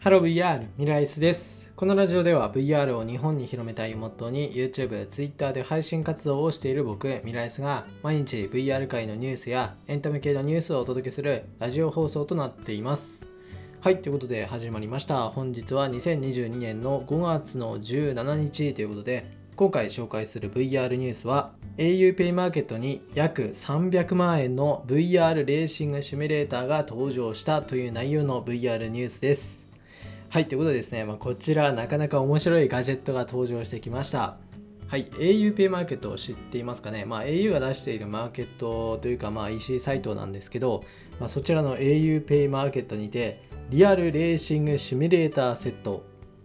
ハロー VR ミライスです。このラジオでは VR を日本に広めたいをモットーに YouTube、Twitter で配信活動をしている僕、ミライスが毎日 VR 界のニュースやエンタメ系のニュースをお届けするラジオ放送となっています。はい、ということで始まりました。本日は2022年の5月の17日ということで、今回紹介する VR ニュースは auPay マーケットに約300万円の VR レーシングシミュレーターが登場したという内容の VR ニュースです。はい、ということでですね、まあ、こちらなかなか面白いガジェットが登場してきました。はい、auPay マーケットを知っていますかね、まあ、au が出しているマーケットというか、まあ、EC サイトなんですけど、まあ、そちらの auPay マーケットにて、リアルレーシングシミュレーターセット、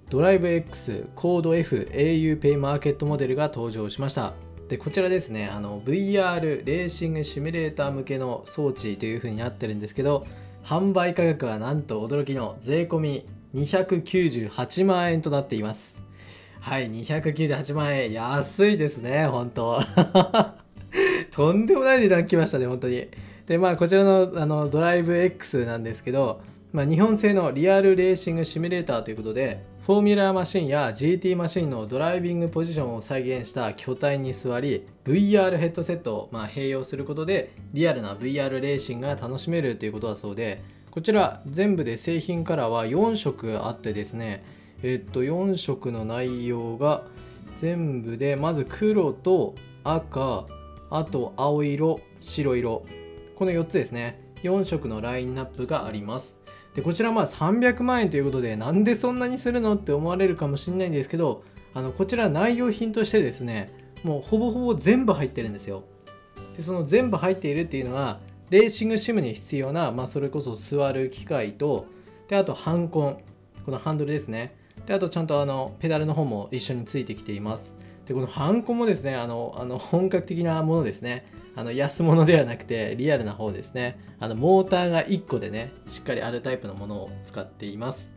ドライブ X コード F auPay マーケットモデルが登場しました。でこちらですねあの VR レーシングシミュレーター向けの装置という風になってるんですけど販売価格はなんと驚きの税込み298万円となっています。はい298万円。安いですね本当。とんでもない値段きましたね本当に。でまあこちらのあのドライブ X なんですけど、まあ、日本製のリアルレーシングシミュレーターということでフォーミュラーマシンや GT マシンのドライビングポジションを再現した巨体に座り VR ヘッドセットをまあ併用することでリアルな VR レーシングが楽しめるということだそうでこちら全部で製品カラーは4色あってですねえっと4色の内容が全部でまず黒と赤あと青色白色この4つですね。4色のラインナップがあります。でこちらまあ300万円ということでなんでそんなにするのって思われるかもしれないんですけどあのこちら内容品としてですねもうほぼほぼ全部入ってるんですよ。でその全部入っているっていうのはレーシングシムに必要な、まあ、それこそ座る機械とであとハンコンこのハンドルですね。であとちゃんとあのペダルの方も一緒についてきています。でこのハンコンもですねあのあの本格的なものですね。あの安物ではなくてリアルな方ですね。あのモーターが1個でねしっかりあるタイプのものを使っています。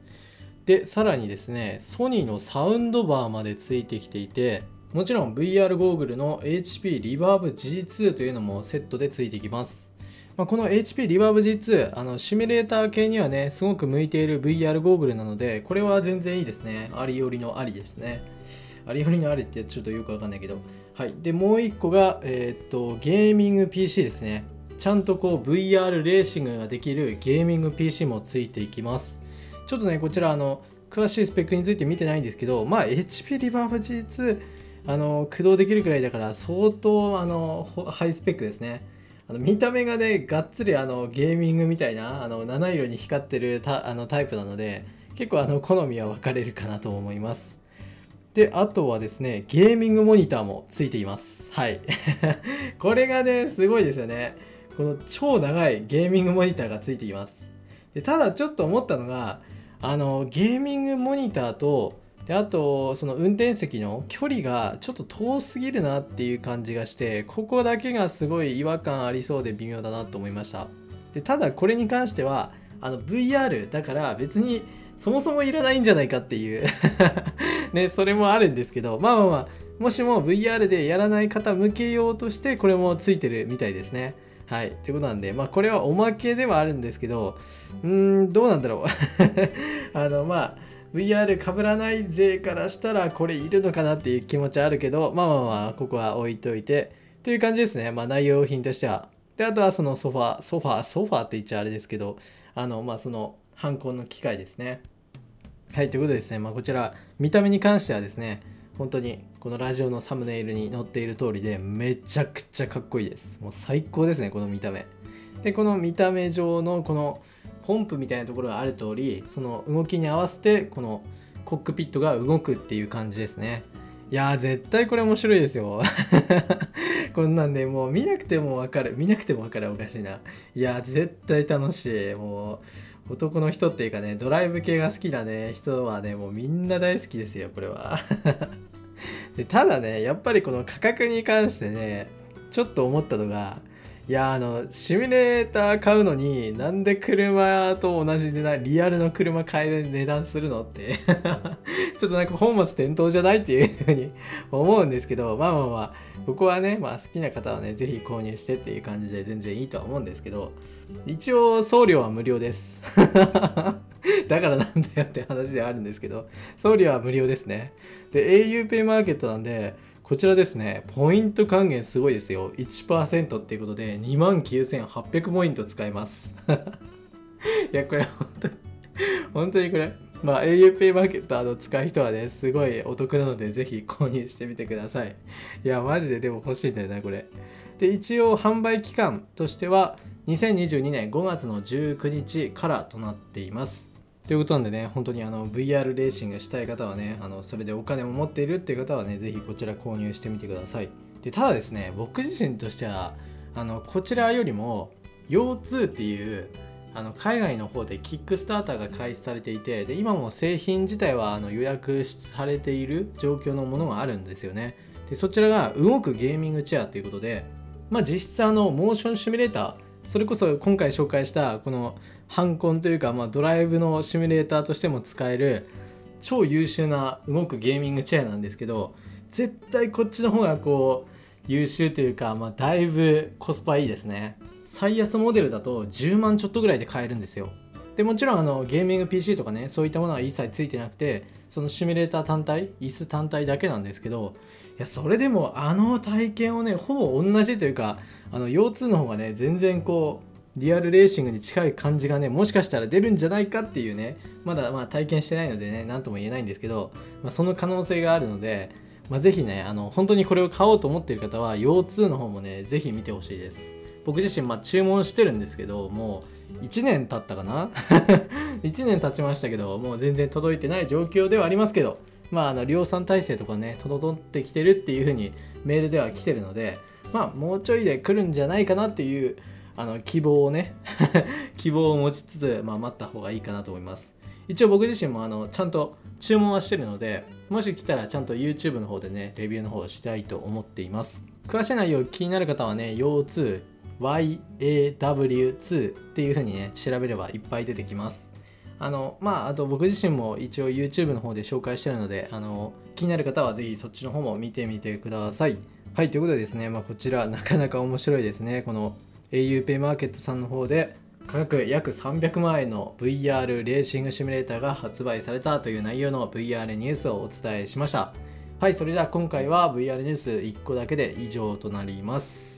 でさらにですねソニーのサウンドバーまでついてきていてもちろん VR ゴーグルの HP リバーブ G2 というのもセットでついてきます。まあ、この HP リバーブ G2 あのシミュレーター系にはねすごく向いている VR ゴーグルなのでこれは全然いいですね。ありよりのありですね。ありよりのありってちょっとよくわかんないけど。はい。でもう一個がえーっとゲーミング PC ですね。ちゃんとこう VR レーシングができるゲーミング PC もついていきます。ちょっとねこちらあの詳しいスペックについて見てないんですけどまあ HP リバーブ G2 あの駆動できるくらいだから相当あのハイスペックですね。あの見た目がねがっつりあのゲーミングみたいなあの七色に光ってるタあのタイプなので結構あの好みは分かれるかなと思います。であとはですねゲーミングモニターもついています。はい。これがねすごいですよね。この超長いゲーミングモニターがついています。でただちょっと思ったのがあのゲーミングモニターとであとその運転席の距離がちょっと遠すぎるなっていう感じがしてここだけがすごい違和感ありそうで微妙だなと思いましたでただこれに関してはあの VR だから別にそもそもいらないんじゃないかっていう ねそれもあるんですけどまあまあまあもしも VR でやらない方向けようとしてこれもついてるみたいですねはい。ってことなんで、まあ、これはおまけではあるんですけど、うーん、どうなんだろう。あの、まあ、VR 被らない勢からしたらこれいるのかなっていう気持ちはあるけどまあまあまあここは置いといて。という感じですね。まあ内容品としては。であとはそのソファーソファーソファって言っちゃあれですけどあのまあその犯行の機械ですね。はいということでですね。まあこちら見た目に関してはですね本当にこのラジオのサムネイルに載っている通りでめちゃくちゃかっこいいです。もう最高ですねこの見た目。でこの見た目上のこのポンプみたいなところがある通りその動きに合わせてこのコックピットが動くっていう感じですね。いやー絶対これ面白いですよ。こんなんでもう見なくても分かる。見なくても分かるおかしいな。いやー絶対楽しい。もう男の人っていうかねドライブ系が好きなね。人はねもうみんな大好きですよこれは。でただねやっぱりこの価格に関してねちょっと思ったのがいやあのシミュレーター買うのになんで車と同じでなリアルの車買える値段するのって ちょっとなんか本末転倒じゃないっていうふうに思うんですけどまあまあまあここはね、まあ、好きな方はね是非購入してっていう感じで全然いいとは思うんですけど一応送料は無料です。だからなんだよって話ではあるんですけど送料は無料ですね。で auPay マーケットなんでこちらですね、ポイント還元すごいですよ。1%っていうことで29,800ポイント使えます。いや、これ本当に、本当にこれ、まあ auPay マーケットあの使う人はね、すごいお得なので、ぜひ購入してみてください。いや、マジででも欲しいんだよな、これ。で、一応販売期間としては、2022年5月の19日からとなっています。ということなんでね、本当にあの VR レーシングしたい方はね、あのそれでお金を持っているっていう方はね、ぜひこちら購入してみてください。でただですね、僕自身としては、あのこちらよりも、腰痛っていうあの海外の方でキックスターターが開始されていてで今も製品自体はあの予約されている状況のものがあるんですよねでそちらが動くゲーミングチェアということで、まあ、実質あのモーションシミュレーターそれこそ今回紹介したこのハンコンというか、まあ、ドライブのシミュレーターとしても使える超優秀な動くゲーミングチェアなんですけど絶対こっちの方がこう優秀というか、まあ、だいぶコスパいいですね。最安モデルだと10万ちょっとぐらいで買えるんですよ。でもちろんあのゲーミング PC とかねそういったものは一切ついてなくてそのシミュレーター単体椅子単体だけなんですけどいやそれでもあの体験をねほぼ同じというかあの腰痛の方がね全然こうリアルレーシングに近い感じがねもしかしたら出るんじゃないかっていうねまだまあ体験してないのでね何とも言えないんですけど、まあ、その可能性があるので、まあ、ぜひねあの本当にこれを買おうと思っている方は腰痛の方もねぜひ見てほしいです。僕自身まあ注文してるんですけどもう1年経ったかな？1年経ちましたけどもう全然届いてない状況ではありますけどまあ、あの量産体制とかね整ってきてるっていう風にメールでは来てるのでまあもうちょいで来るんじゃないかなっていうあの希望をね 希望を持ちつつ、まあ、待った方がいいかなと思います。一応僕自身もあのちゃんと注文はしてるのでもし来たらちゃんと YouTube の方でねレビューの方をしたいと思っています。詳しい内容気になる方はね腰痛 YAW2 っていう風にね調べればいっぱい出てきます。あのまああと僕自身も一応 YouTube の方で紹介してるのであの気になる方はぜひそっちの方も見てみてください。はいということでですね、まあ、こちらなかなか面白いですね。この auPay マーケットさんの方で価格約300万円の VR レーシングシミュレーターが発売されたという内容の VR ニュースをお伝えしました。はいそれじゃあ今回は VR ニュース1個だけで以上となります。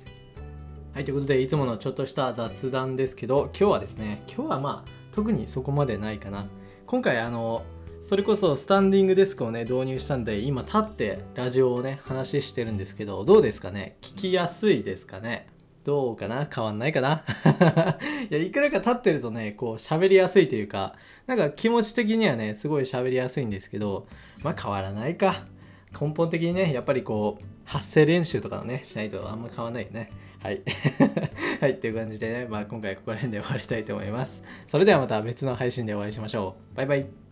はいということでいつものちょっとした雑談ですけど今日はですね今日はまあ特にそこまでないかな。今回あのそれこそスタンディングデスクをね導入したんで今立ってラジオをね話してるんですけどどうですかね？聞きやすいですかね？どうかな？変わんないかな？いやいくらか立ってるとねこう喋りやすいというかなんか気持ち的にはねすごい喋りやすいんですけどまあ変わらないか。根本的にねやっぱりこう発声練習とかをねしないとあんま変わんないよね。はい。はい、という感じでね、まあ、今回ここら辺で終わりたいと思います。それではまた別の配信でお会いしましょう。バイバイ。